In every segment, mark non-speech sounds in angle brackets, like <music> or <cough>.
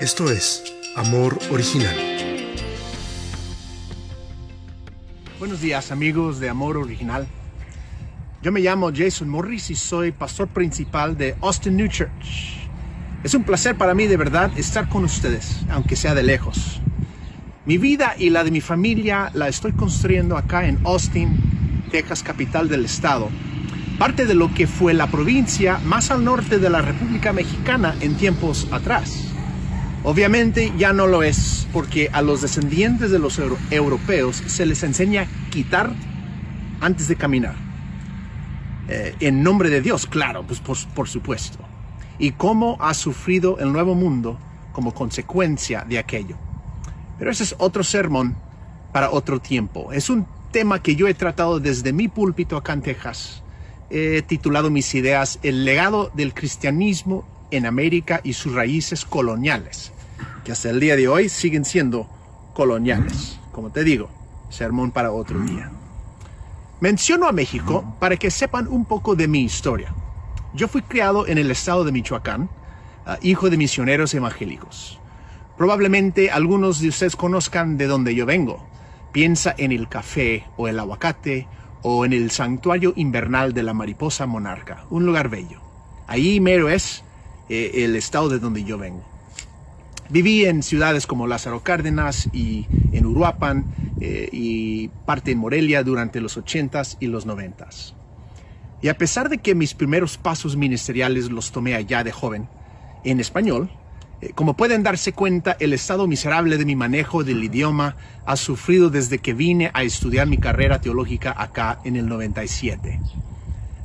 Esto es Amor Original. Buenos días amigos de Amor Original. Yo me llamo Jason Morris y soy pastor principal de Austin New Church. Es un placer para mí de verdad estar con ustedes, aunque sea de lejos. Mi vida y la de mi familia la estoy construyendo acá en Austin, Texas, capital del estado. Parte de lo que fue la provincia más al norte de la República Mexicana en tiempos atrás. Obviamente ya no lo es, porque a los descendientes de los europeos se les enseña quitar antes de caminar. Eh, en nombre de Dios, claro, pues por, por supuesto. Y cómo ha sufrido el nuevo mundo como consecuencia de aquello. Pero ese es otro sermón para otro tiempo. Es un tema que yo he tratado desde mi púlpito acá en Texas. He titulado mis ideas El legado del cristianismo en América y sus raíces coloniales que hasta el día de hoy siguen siendo coloniales. Como te digo, sermón para otro día. Menciono a México para que sepan un poco de mi historia. Yo fui criado en el estado de Michoacán, ah, hijo de misioneros evangélicos. Probablemente algunos de ustedes conozcan de dónde yo vengo. Piensa en el café o el aguacate o en el santuario invernal de la mariposa monarca, un lugar bello. Ahí mero es eh, el estado de donde yo vengo. Viví en ciudades como Lázaro Cárdenas y en Uruapan eh, y parte en Morelia durante los 80s y los 90s. Y a pesar de que mis primeros pasos ministeriales los tomé allá de joven, en español, eh, como pueden darse cuenta, el estado miserable de mi manejo del idioma ha sufrido desde que vine a estudiar mi carrera teológica acá en el 97.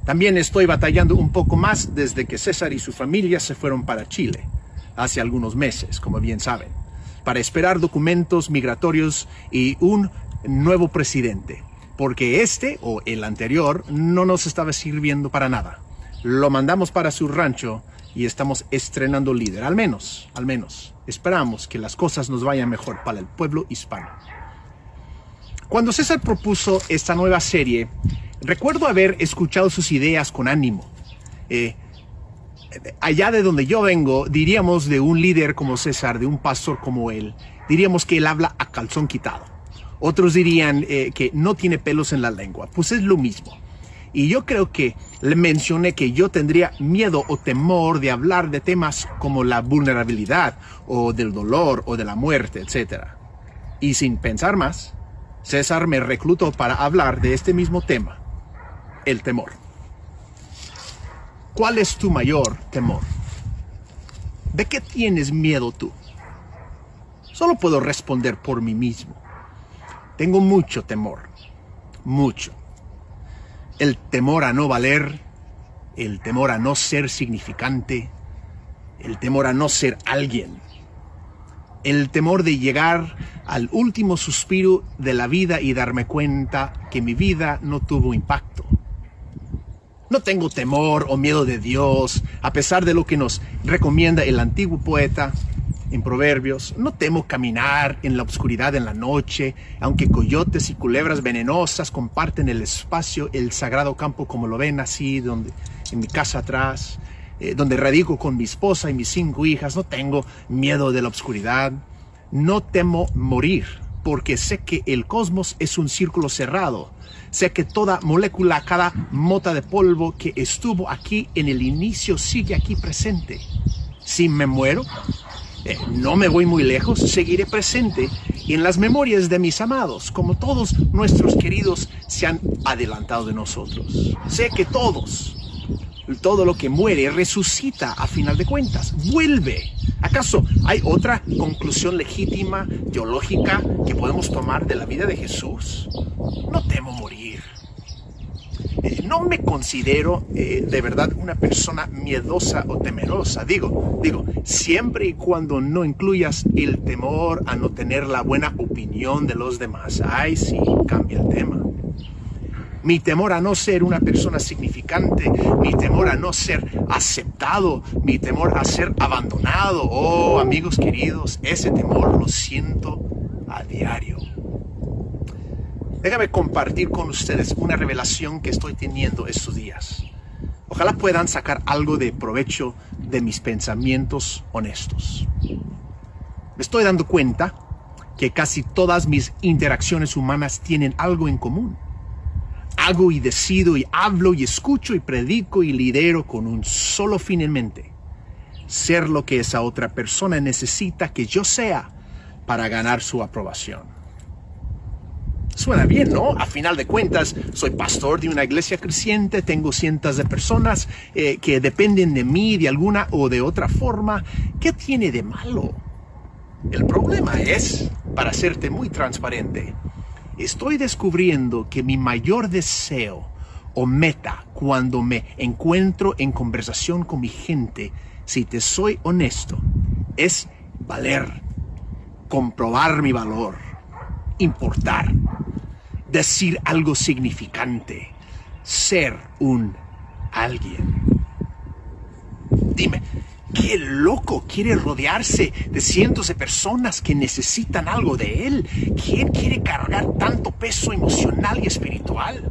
También estoy batallando un poco más desde que César y su familia se fueron para Chile hace algunos meses, como bien saben, para esperar documentos migratorios y un nuevo presidente, porque este o el anterior no nos estaba sirviendo para nada. Lo mandamos para su rancho y estamos estrenando líder, al menos, al menos. Esperamos que las cosas nos vayan mejor para el pueblo hispano. Cuando César propuso esta nueva serie, recuerdo haber escuchado sus ideas con ánimo. Eh, allá de donde yo vengo, diríamos de un líder como César, de un pastor como él, diríamos que él habla a calzón quitado. Otros dirían eh, que no tiene pelos en la lengua. Pues es lo mismo. Y yo creo que le mencioné que yo tendría miedo o temor de hablar de temas como la vulnerabilidad o del dolor o de la muerte, etc. Y sin pensar más, César me reclutó para hablar de este mismo tema, el temor. ¿Cuál es tu mayor temor? ¿De qué tienes miedo tú? Solo puedo responder por mí mismo. Tengo mucho temor, mucho. El temor a no valer, el temor a no ser significante, el temor a no ser alguien, el temor de llegar al último suspiro de la vida y darme cuenta que mi vida no tuvo impacto no tengo temor o miedo de Dios, a pesar de lo que nos recomienda el antiguo poeta en Proverbios. No temo caminar en la oscuridad en la noche, aunque coyotes y culebras venenosas comparten el espacio, el sagrado campo, como lo ven así, donde, en mi casa atrás, eh, donde radico con mi esposa y mis cinco hijas. No tengo miedo de la oscuridad. No temo morir, porque sé que el cosmos es un círculo cerrado Sé que toda molécula, cada mota de polvo que estuvo aquí en el inicio sigue aquí presente. Si me muero, eh, no me voy muy lejos, seguiré presente en las memorias de mis amados, como todos nuestros queridos se han adelantado de nosotros. Sé que todos, todo lo que muere resucita a final de cuentas, vuelve. ¿Acaso hay otra conclusión legítima, teológica, que podemos tomar de la vida de Jesús? No temo morir. Eh, no me considero eh, de verdad una persona miedosa o temerosa. Digo, digo, siempre y cuando no incluyas el temor a no tener la buena opinión de los demás. Ay, sí, cambia el tema mi temor a no ser una persona significante, mi temor a no ser aceptado, mi temor a ser abandonado. Oh, amigos queridos, ese temor lo siento a diario. Déjame compartir con ustedes una revelación que estoy teniendo estos días. Ojalá puedan sacar algo de provecho de mis pensamientos honestos. Me estoy dando cuenta que casi todas mis interacciones humanas tienen algo en común. Hago y decido y hablo y escucho y predico y lidero con un solo fin en mente. Ser lo que esa otra persona necesita que yo sea para ganar su aprobación. Suena bien, ¿no? A final de cuentas, soy pastor de una iglesia creciente, tengo cientos de personas eh, que dependen de mí de alguna o de otra forma. ¿Qué tiene de malo? El problema es, para serte muy transparente, estoy descubriendo que mi mayor deseo o meta cuando me encuentro en conversación con mi gente, si te soy honesto, es valer, comprobar mi valor, importar decir algo significante, ser un alguien. Dime, ¿qué loco quiere rodearse de cientos de personas que necesitan algo de él? ¿Quién quiere cargar tanto peso emocional y espiritual?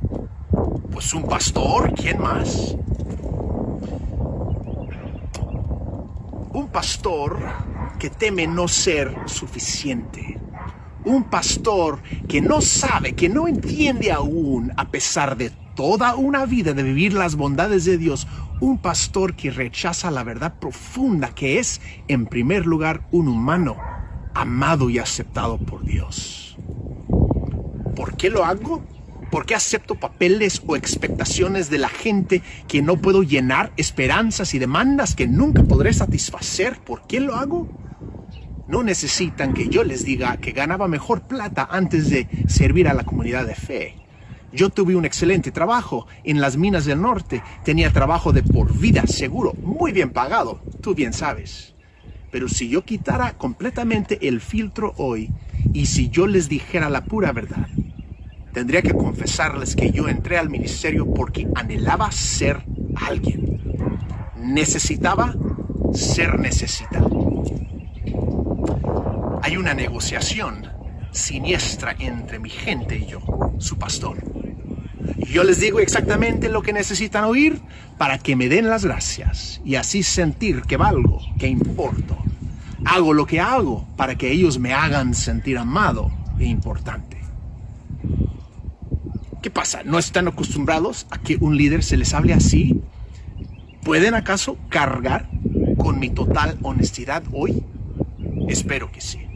Pues un pastor, ¿quién más? Un pastor que teme no ser suficiente un pastor que no sabe, que no entiende aún, a pesar de toda una vida de vivir las bondades de Dios, un pastor que rechaza la verdad profunda que es, en primer lugar, un humano amado y aceptado por Dios. ¿Por qué lo hago? ¿Por qué acepto papeles o expectaciones de la gente que no puedo llenar, esperanzas y demandas que nunca podré satisfacer? ¿Por qué lo hago? no necesitan que yo les diga que ganaba mejor plata antes de servir a la comunidad de fe. Yo tuve un excelente trabajo en las minas del norte, tenía trabajo de por vida seguro, muy bien pagado, tú bien sabes. Pero si yo quitara completamente el filtro hoy y si yo les dijera la pura verdad, tendría que confesarles que yo entré al ministerio porque anhelaba ser alguien. Necesitaba ser necesitado hay una negociación siniestra entre mi gente y yo, su pastor. Yo les digo exactamente lo que necesitan oír para que me den las gracias y así sentir que valgo, que importo. Hago lo que hago para que ellos me hagan sentir amado e importante. ¿Qué pasa? ¿No están acostumbrados a que un líder se les hable así? ¿Pueden acaso cargar con mi total honestidad hoy? Espero que sí.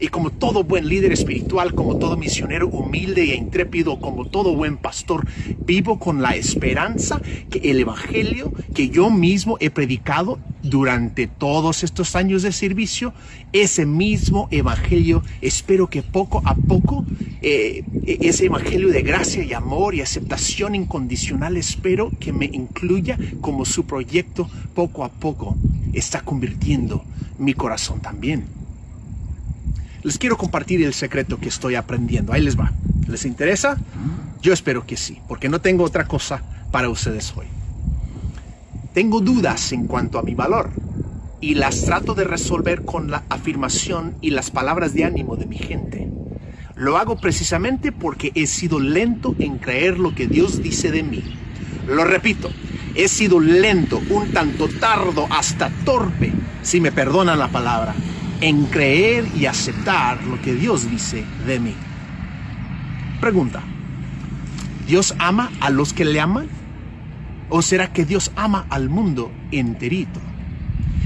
Y como todo buen líder espiritual, como todo misionero humilde e intrépido, como todo buen pastor, vivo con la esperanza que el Evangelio que yo mismo he predicado durante todos estos años de servicio, ese mismo Evangelio, espero que poco a poco, eh, ese Evangelio de gracia y amor y aceptación incondicional, espero que me incluya como su proyecto poco a poco está convirtiendo mi corazón también. Les quiero compartir el secreto que estoy aprendiendo. Ahí les va. ¿Les interesa? Yo espero que sí, porque no tengo otra cosa para ustedes hoy. Tengo dudas en cuanto a mi valor y las trato de resolver con la afirmación y las palabras de ánimo de mi gente. Lo hago precisamente porque he sido lento en creer lo que Dios dice de mí. Lo repito, he sido lento, un tanto tardo, hasta torpe, si me perdonan la palabra, en creer y aceptar lo que Dios dice de mí. Pregunta, ¿Dios ama a los que le aman? ¿O será que Dios ama al mundo enterito?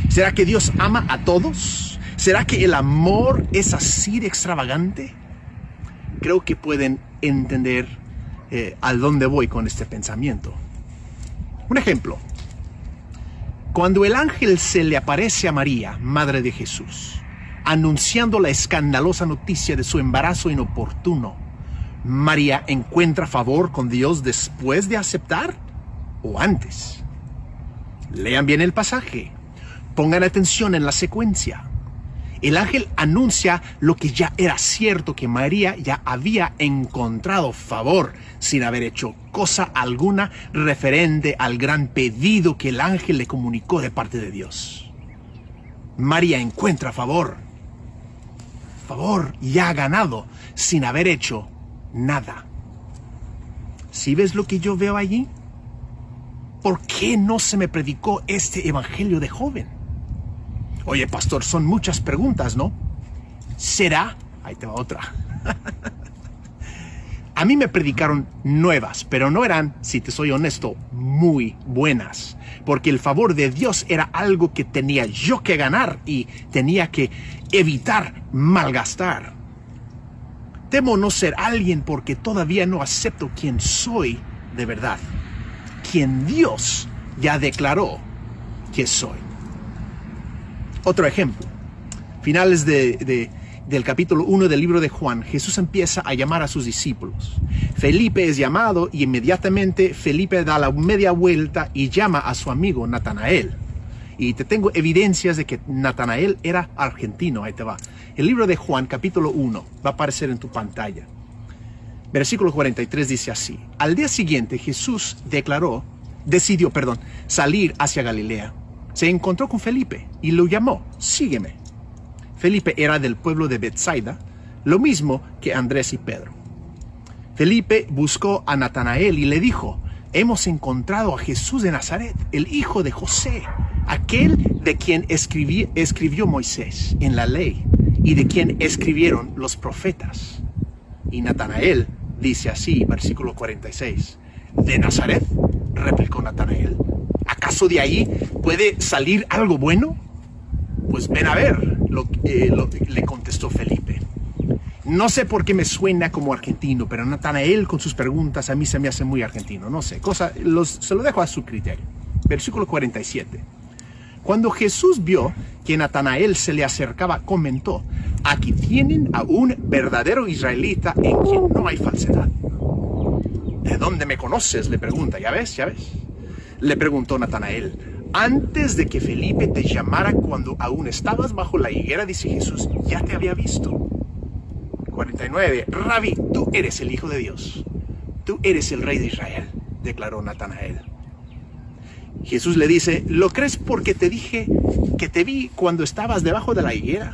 ¿Será que Dios ama a todos? ¿Será que el amor es así de extravagante? Creo que pueden entender eh, a dónde voy con este pensamiento. Un ejemplo. Cuando el ángel se le aparece a María, madre de Jesús, anunciando la escandalosa noticia de su embarazo inoportuno, ¿María encuentra favor con Dios después de aceptar o antes? Lean bien el pasaje. Pongan atención en la secuencia. El ángel anuncia lo que ya era cierto, que María ya había encontrado favor sin haber hecho cosa alguna referente al gran pedido que el ángel le comunicó de parte de Dios. María encuentra favor favor, ya ha ganado sin haber hecho nada. ¿Sí ves lo que yo veo allí? ¿Por qué no se me predicó este evangelio de joven? Oye, pastor, son muchas preguntas, ¿no? ¿Será? Ahí te va otra. <laughs> A mí me predicaron nuevas, pero no eran, si te soy honesto, muy buenas, porque el favor de Dios era algo que tenía yo que ganar y tenía que evitar malgastar. Temo no ser alguien porque todavía no acepto quién soy de verdad, quien Dios ya declaró que soy. Otro ejemplo, finales de, del capítulo 1 del libro de Juan, Jesús empieza a llamar a sus discípulos. Felipe es llamado y inmediatamente Felipe da la media vuelta y llama a su amigo Natanael. Y te tengo evidencias de que Natanael era argentino, ahí te va. El libro de Juan, capítulo 1, va a aparecer en tu pantalla. Versículo 43 dice así, al día siguiente Jesús declaró, decidió, perdón, salir hacia Galilea. Se encontró con Felipe y lo llamó, sígueme. Felipe era del pueblo de Bethsaida, lo mismo que Andrés y Pedro. Felipe buscó a Natanael y le dijo, hemos encontrado a Jesús de Nazaret, el hijo de José, aquel de quien escribió Moisés en la ley y de quien escribieron los profetas. Y Natanael dice así, versículo 46, ¿de Nazaret? replicó Natanael. ¿Acaso de ahí puede salir algo bueno? Pues ven a ver, eh, le contestó Felipe. No sé por qué me suena como argentino, pero Natanael con sus preguntas a mí se me hace muy argentino. No sé, cosa, se lo dejo a su criterio. Versículo 47. Cuando Jesús vio que Natanael se le acercaba, comentó, aquí tienen a un verdadero israelita en quien no hay falsedad. ¿De dónde me conoces? le pregunta. ¿Ya ves? ¿Ya ves? Le preguntó Natanael. Antes de que Felipe te llamara cuando aún estabas bajo la higuera, dice Jesús, ya te había visto. 49. Rabbi, tú eres el Hijo de Dios. Tú eres el Rey de Israel, declaró Natanael. Jesús le dice, ¿lo crees porque te dije que te vi cuando estabas debajo de la higuera?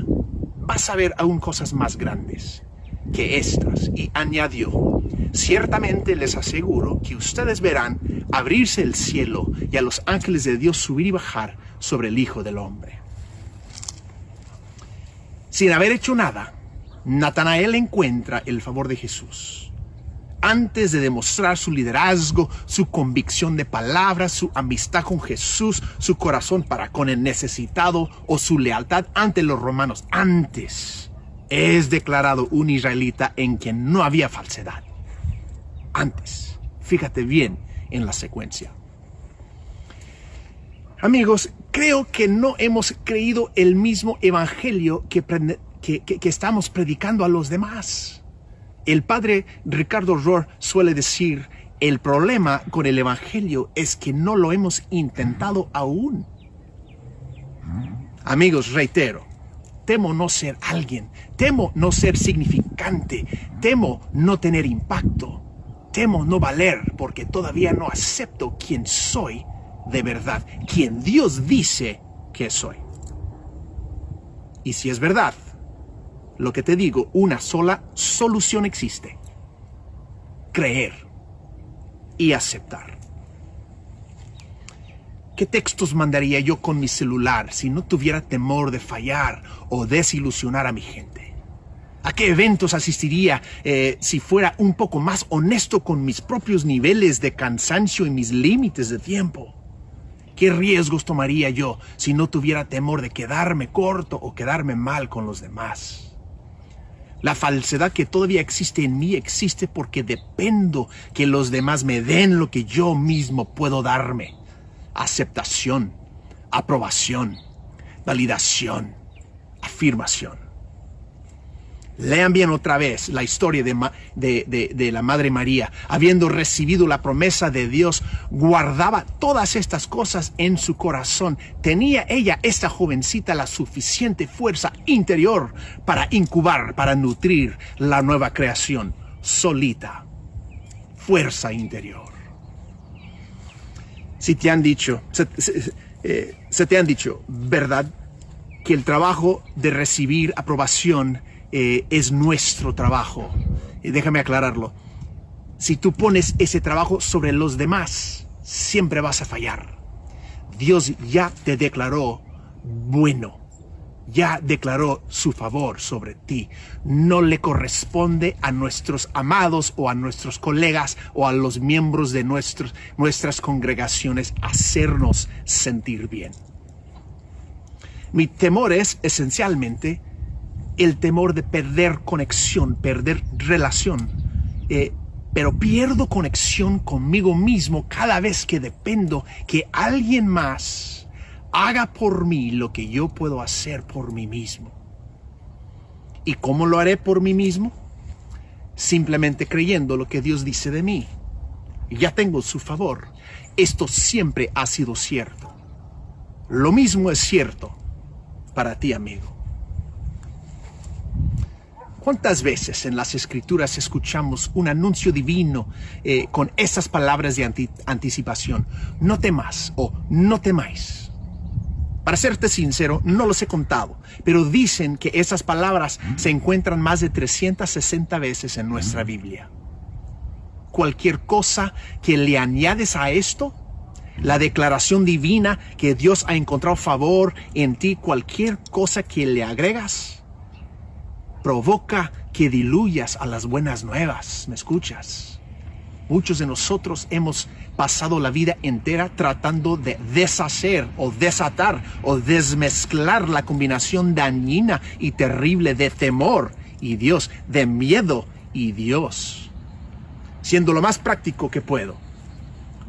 Vas a ver aún cosas más grandes que estas. Y añadió, ciertamente les aseguro que ustedes verán abrirse el cielo y a los ángeles de Dios subir y bajar sobre el Hijo del Hombre. Sin haber hecho nada, Natanael encuentra el favor de Jesús. Antes de demostrar su liderazgo, su convicción de palabras, su amistad con Jesús, su corazón para con el necesitado o su lealtad ante los romanos, antes es declarado un israelita en quien no había falsedad. Antes, fíjate bien en la secuencia. Amigos, creo que no hemos creído el mismo evangelio que, que, estamos predicando a los demás. El padre Ricardo Rohr suele decir, el problema con el evangelio es que no lo hemos intentado aún. Amigos, reitero, temo no ser alguien, temo no ser significante, temo no tener impacto, temo no valer porque todavía no acepto quién soy de verdad, quien Dios dice que soy. Y si es verdad, lo que te digo, una sola solución existe. Creer y aceptar. ¿Qué textos mandaría yo con mi celular si no tuviera temor de fallar o desilusionar a mi gente? ¿A qué eventos asistiría eh, si fuera un poco más honesto con mis propios niveles de cansancio y mis límites de tiempo? ¿Qué riesgos tomaría yo si no tuviera temor de quedarme corto o quedarme mal con los demás? La falsedad que todavía existe en mí existe porque dependo que los demás me den lo que yo mismo puedo darme. Aceptación, aprobación, validación, afirmación. Lean bien otra vez la historia de, de, la Madre María. Habiendo recibido la promesa de Dios, guardaba todas estas cosas en su corazón. Tenía ella, esta jovencita, la suficiente fuerza interior para incubar, para nutrir la nueva creación, solita. Fuerza interior. Si te han dicho, se eh, te han dicho, ¿verdad? Que el trabajo de recibir aprobación eh, es nuestro trabajo. Y déjame aclararlo. Si tú pones ese trabajo sobre los demás, siempre vas a fallar. Dios ya te declaró bueno ya declaró su favor sobre ti. No le corresponde a nuestros amados o a nuestros colegas o a los miembros de nuestros, nuestras congregaciones hacernos sentir bien. Mi temor es esencialmente el temor de perder conexión, perder relación. Eh, pero pierdo conexión conmigo mismo cada vez que dependo que alguien más haga por mí lo que yo puedo hacer por mí mismo. ¿Y cómo lo haré por mí mismo? Simplemente creyendo lo que Dios dice de mí. Ya tengo su favor. Esto siempre ha sido cierto. Lo mismo es cierto para ti, amigo. ¿Cuántas veces en las escrituras escuchamos un anuncio divino eh, con esas palabras de anticipación? No temas o no temáis. Para serte sincero, no los he contado, pero dicen que esas palabras se encuentran más de 360 veces en nuestra Biblia. Cualquier cosa que le añades a esto, la declaración divina que Dios ha encontrado favor en ti, cualquier cosa que le agregas, provoca que diluyas a las buenas nuevas. ¿Me escuchas? Muchos de nosotros hemos pasado la vida entera tratando de deshacer o desatar o desmezclar la combinación dañina y terrible de temor y Dios, de miedo y Dios, siendo lo más práctico que puedo.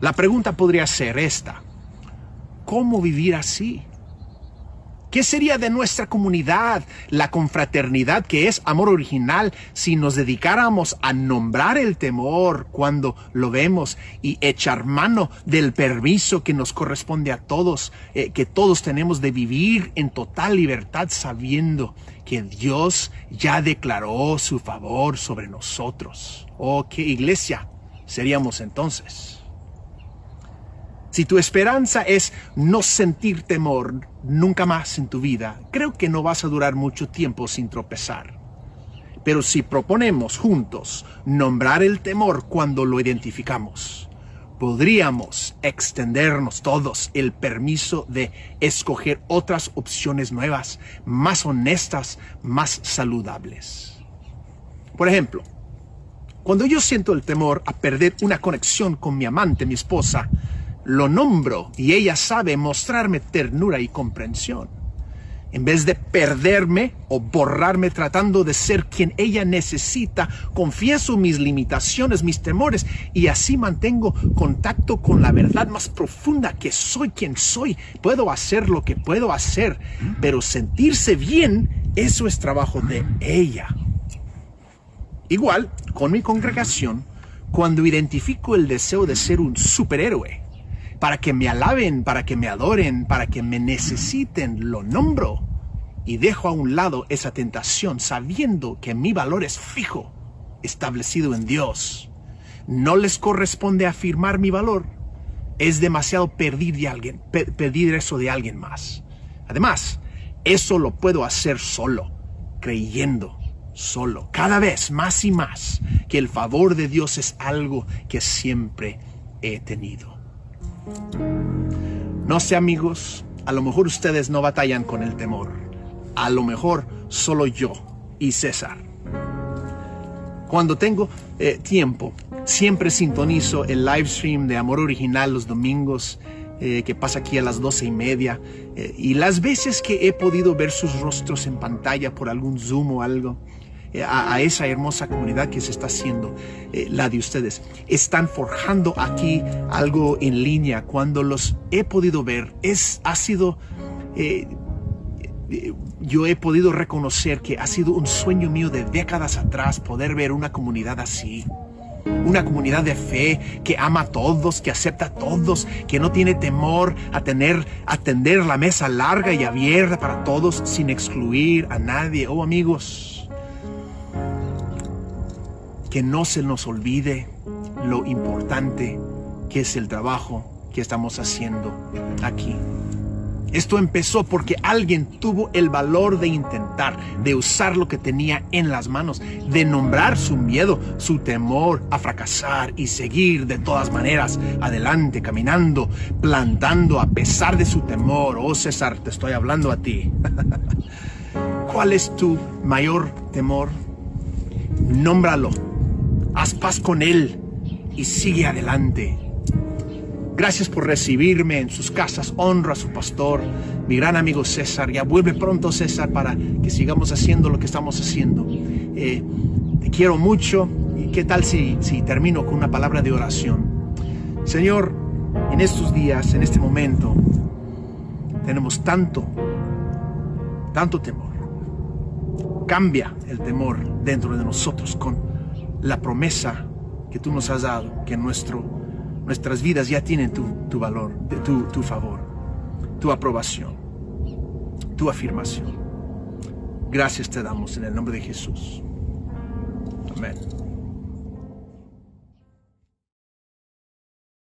La pregunta podría ser esta, ¿cómo vivir así? ¿Qué sería de nuestra comunidad, la confraternidad que es amor original, si nos dedicáramos a nombrar el temor cuando lo vemos y echar mano del permiso que nos corresponde a todos, eh, que todos tenemos de vivir en total libertad sabiendo que Dios ya declaró su favor sobre nosotros? Oh, qué iglesia seríamos entonces. Si tu esperanza es no sentir temor nunca más en tu vida, creo que no vas a durar mucho tiempo sin tropezar. Pero si proponemos juntos nombrar el temor cuando lo identificamos, podríamos extendernos todos el permiso de escoger otras opciones nuevas, más honestas, más saludables. Por ejemplo, cuando yo siento el temor a perder una conexión con mi amante, mi esposa, lo nombro y ella sabe mostrarme ternura y comprensión. En vez de perderme o borrarme tratando de ser quien ella necesita, confieso mis limitaciones, mis temores y así mantengo contacto con la verdad más profunda que soy quien soy. Puedo hacer lo que puedo hacer, pero sentirse bien, eso es trabajo de ella. Igual, con mi congregación, cuando identifico el deseo de ser un superhéroe, para que me alaben, para que me adoren, para que me necesiten, lo nombro y dejo a un lado esa tentación sabiendo que mi valor es fijo, establecido en Dios. No les corresponde afirmar mi valor. Es demasiado pedir, de alguien, pedir eso de alguien más. Además, eso lo puedo hacer solo, creyendo solo, cada vez más y más, que el favor de Dios es algo que siempre he tenido. No sé amigos, a lo mejor ustedes no batallan con el temor. A lo mejor solo yo y César. Cuando tengo eh, tiempo, siempre sintonizo el live stream de Amor Original los domingos, eh, que pasa aquí a las doce y media. Eh, y las veces que he podido ver sus rostros en pantalla por algún Zoom o algo, eh, a, esa hermosa comunidad que se está haciendo, eh, la de ustedes. Están forjando aquí algo en línea. Cuando los he podido ver, es, ha sido, eh, yo he podido reconocer que ha sido un sueño mío de décadas atrás poder ver una comunidad así. Una comunidad de fe que ama a todos, que acepta a todos, que no tiene temor a tener, a tender la mesa larga y abierta para todos sin excluir a nadie. Oh amigos, que no se nos olvide lo importante que es el trabajo que estamos haciendo aquí. Esto empezó porque alguien tuvo el valor de intentar, de usar lo que tenía en las manos, de nombrar su miedo, su temor a fracasar y seguir de todas maneras adelante, caminando, plantando a pesar de su temor. Oh César, te estoy hablando a ti. <laughs> cuál es tu mayor temor. Nómbralo. Haz paz con Él y sigue adelante. Gracias por recibirme en sus casas. Honra a su pastor, mi gran amigo César. Ya vuelve pronto César para que sigamos haciendo lo que estamos haciendo. Eh, te quiero mucho. ¿Y qué tal si, si termino con una palabra de oración? Señor, en estos días, en este momento, tenemos tanto, tanto temor. Cambia el temor dentro de nosotros la promesa que tú nos has dado, que nuestro nuestras vidas ya tienen tu, valor, tu, tu favor, tu aprobación, tu afirmación. Gracias te damos en el nombre de Jesús. Amén.